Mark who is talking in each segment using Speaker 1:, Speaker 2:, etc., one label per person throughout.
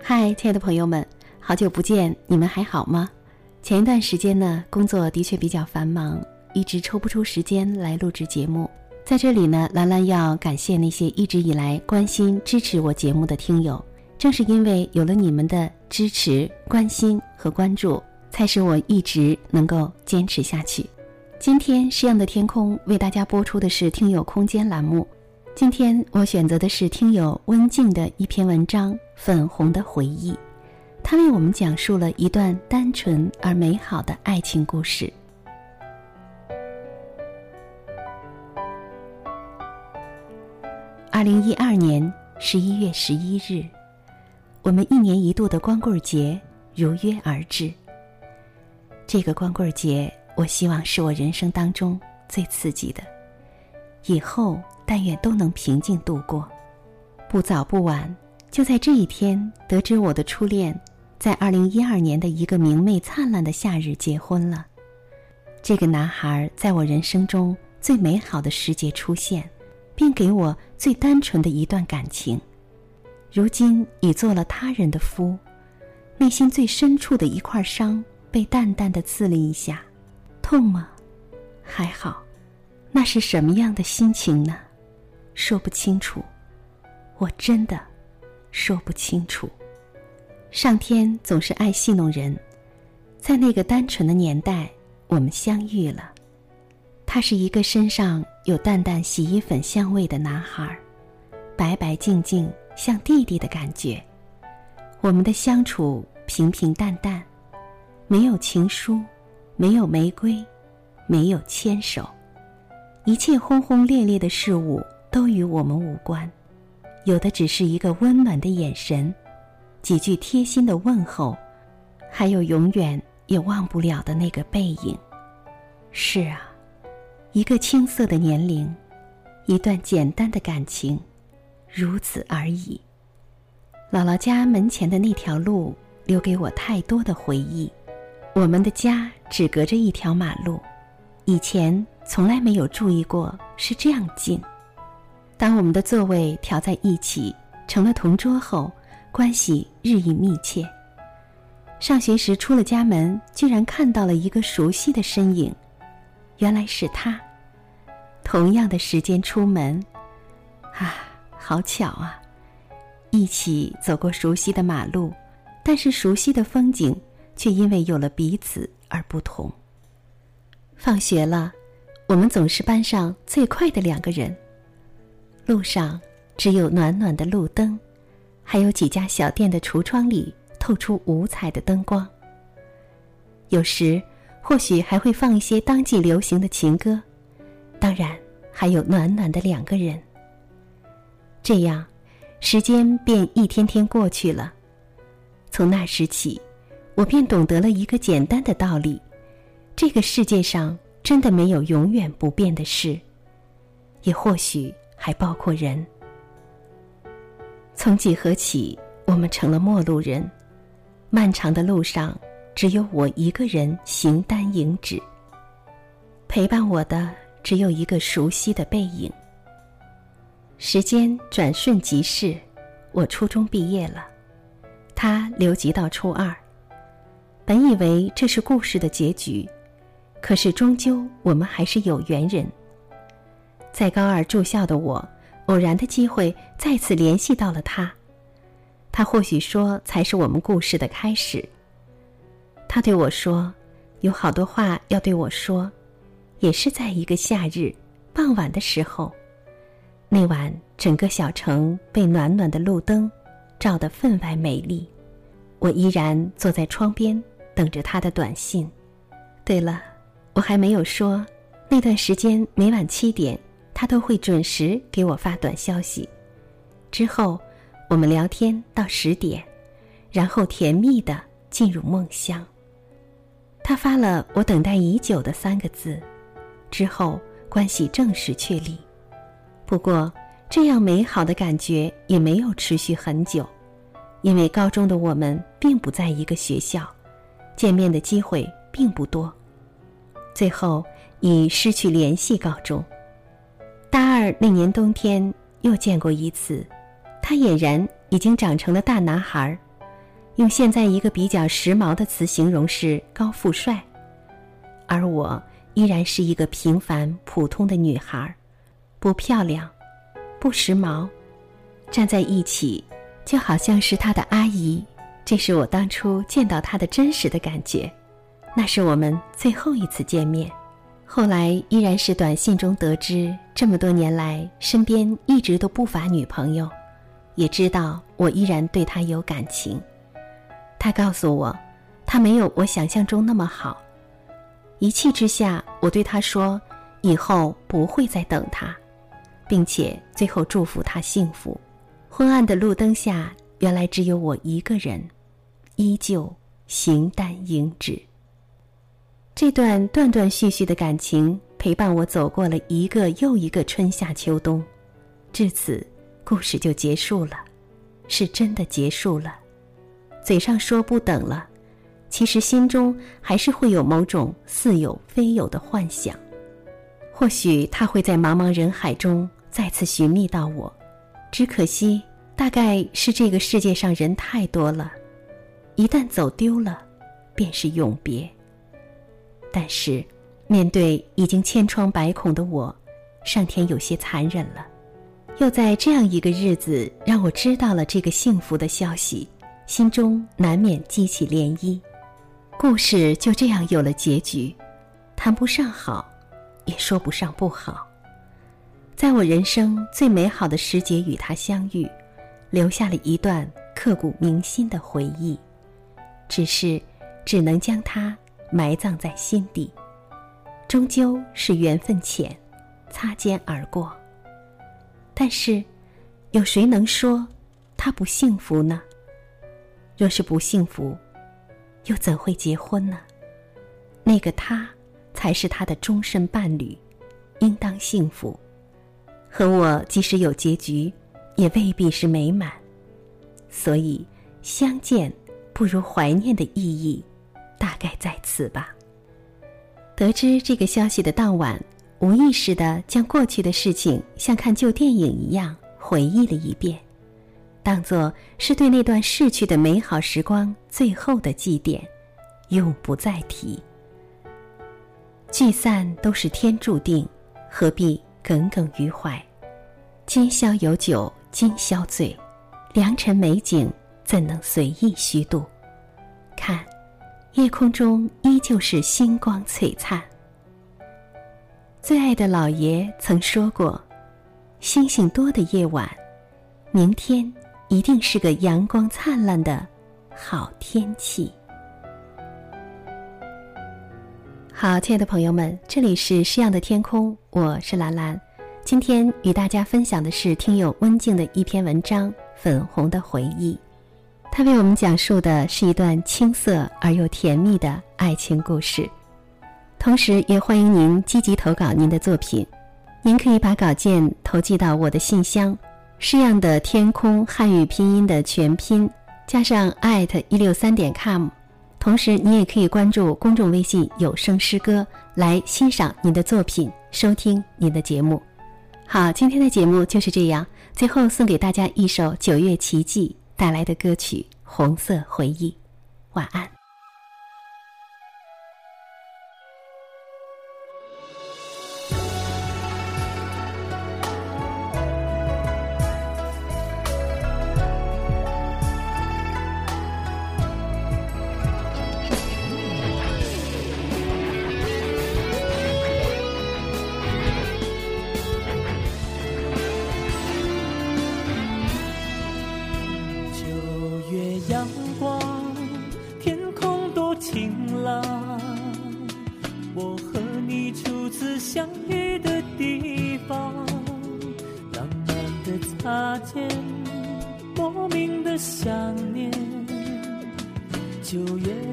Speaker 1: 嗨，亲爱的朋友们，好久不见，你们还好吗？前一段时间呢，工作的确比较繁忙，一直抽不出时间来录制节目。在这里呢，兰兰要感谢那些一直以来关心支持我节目的听友，正是因为有了你们的支持、关心和关注，才使我一直能够坚持下去。今天诗样的天空为大家播出的是听友空间栏目。今天我选择的是听友温静的一篇文章《粉红的回忆》，他为我们讲述了一段单纯而美好的爱情故事。二零一二年十一月十一日，我们一年一度的光棍节如约而至。这个光棍节，我希望是我人生当中最刺激的。以后。但愿都能平静度过，不早不晚，就在这一天，得知我的初恋在二零一二年的一个明媚灿烂的夏日结婚了。这个男孩在我人生中最美好的时节出现，并给我最单纯的一段感情。如今已做了他人的夫，内心最深处的一块伤被淡淡的刺了一下，痛吗？还好，那是什么样的心情呢？说不清楚，我真的说不清楚。上天总是爱戏弄人，在那个单纯的年代，我们相遇了。他是一个身上有淡淡洗衣粉香味的男孩，白白净净，像弟弟的感觉。我们的相处平平淡淡，没有情书，没有玫瑰，没有牵手，一切轰轰烈烈的事物。都与我们无关，有的只是一个温暖的眼神，几句贴心的问候，还有永远也忘不了的那个背影。是啊，一个青涩的年龄，一段简单的感情，如此而已。姥姥家门前的那条路，留给我太多的回忆。我们的家只隔着一条马路，以前从来没有注意过是这样近。当我们的座位调在一起，成了同桌后，关系日益密切。上学时出了家门，居然看到了一个熟悉的身影，原来是他。同样的时间出门，啊，好巧啊！一起走过熟悉的马路，但是熟悉的风景却因为有了彼此而不同。放学了，我们总是班上最快的两个人。路上只有暖暖的路灯，还有几家小店的橱窗里透出五彩的灯光。有时或许还会放一些当季流行的情歌，当然还有暖暖的两个人。这样，时间便一天天过去了。从那时起，我便懂得了一个简单的道理：这个世界上真的没有永远不变的事，也或许。还包括人。从几何起，我们成了陌路人。漫长的路上，只有我一个人形单影只。陪伴我的只有一个熟悉的背影。时间转瞬即逝，我初中毕业了，他留级到初二。本以为这是故事的结局，可是终究我们还是有缘人。在高二住校的我，偶然的机会再次联系到了他。他或许说才是我们故事的开始。他对我说，有好多话要对我说，也是在一个夏日傍晚的时候。那晚，整个小城被暖暖的路灯照得分外美丽。我依然坐在窗边等着他的短信。对了，我还没有说，那段时间每晚七点。他都会准时给我发短消息，之后我们聊天到十点，然后甜蜜的进入梦乡。他发了我等待已久的三个字，之后关系正式确立。不过，这样美好的感觉也没有持续很久，因为高中的我们并不在一个学校，见面的机会并不多，最后以失去联系告终。大二那年冬天又见过一次，他俨然已经长成了大男孩用现在一个比较时髦的词形容是高富帅，而我依然是一个平凡普通的女孩，不漂亮，不时髦，站在一起就好像是他的阿姨。这是我当初见到他的真实的感觉，那是我们最后一次见面。后来依然是短信中得知，这么多年来身边一直都不乏女朋友，也知道我依然对他有感情。他告诉我，他没有我想象中那么好。一气之下，我对他说：“以后不会再等他，并且最后祝福他幸福。”昏暗的路灯下，原来只有我一个人，依旧形单影只。这段断断续续的感情陪伴我走过了一个又一个春夏秋冬，至此，故事就结束了，是真的结束了。嘴上说不等了，其实心中还是会有某种似有非有的幻想。或许他会在茫茫人海中再次寻觅到我，只可惜，大概是这个世界上人太多了，一旦走丢了，便是永别。但是，面对已经千疮百孔的我，上天有些残忍了，又在这样一个日子让我知道了这个幸福的消息。心中难免激起涟漪，故事就这样有了结局，谈不上好，也说不上不好。在我人生最美好的时节与他相遇，留下了一段刻骨铭心的回忆，只是只能将它埋葬在心底。终究是缘分浅，擦肩而过。但是，有谁能说他不幸福呢？若是不幸福，又怎会结婚呢？那个他，才是他的终身伴侣，应当幸福。和我即使有结局，也未必是美满。所以，相见不如怀念的意义，大概在此吧。得知这个消息的当晚，无意识的将过去的事情像看旧电影一样回忆了一遍。当做是对那段逝去的美好时光最后的祭奠，永不再提。聚散都是天注定，何必耿耿于怀？今宵有酒今宵醉，良辰美景怎能随意虚度？看，夜空中依旧是星光璀璨。最爱的老爷曾说过：“星星多的夜晚，明天。”一定是个阳光灿烂的好天气。好，亲爱的朋友们，这里是诗样的天空，我是兰兰。今天与大家分享的是听友温静的一篇文章《粉红的回忆》，他为我们讲述的是一段青涩而又甜蜜的爱情故事。同时，也欢迎您积极投稿您的作品，您可以把稿件投寄到我的信箱。诗样的天空汉语拼音的全拼加上艾特一六三点 com，同时你也可以关注公众微信有声诗歌来欣赏您的作品，收听您的节目。好，今天的节目就是这样。最后送给大家一首九月奇迹带来的歌曲《红色回忆》，晚安。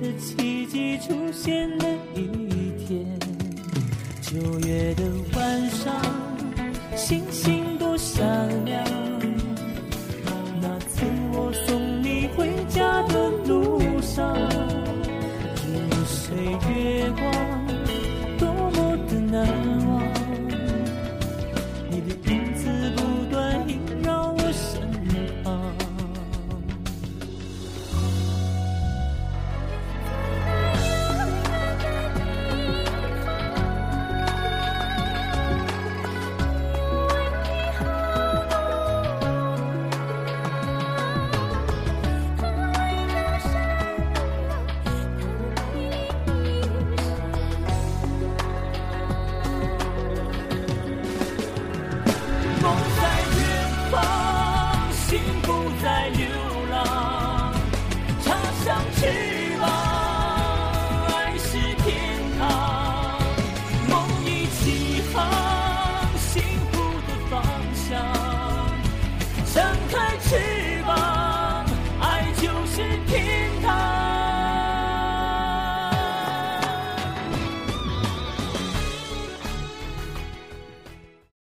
Speaker 2: 的奇迹出现的一天。九月的晚上，星星多闪。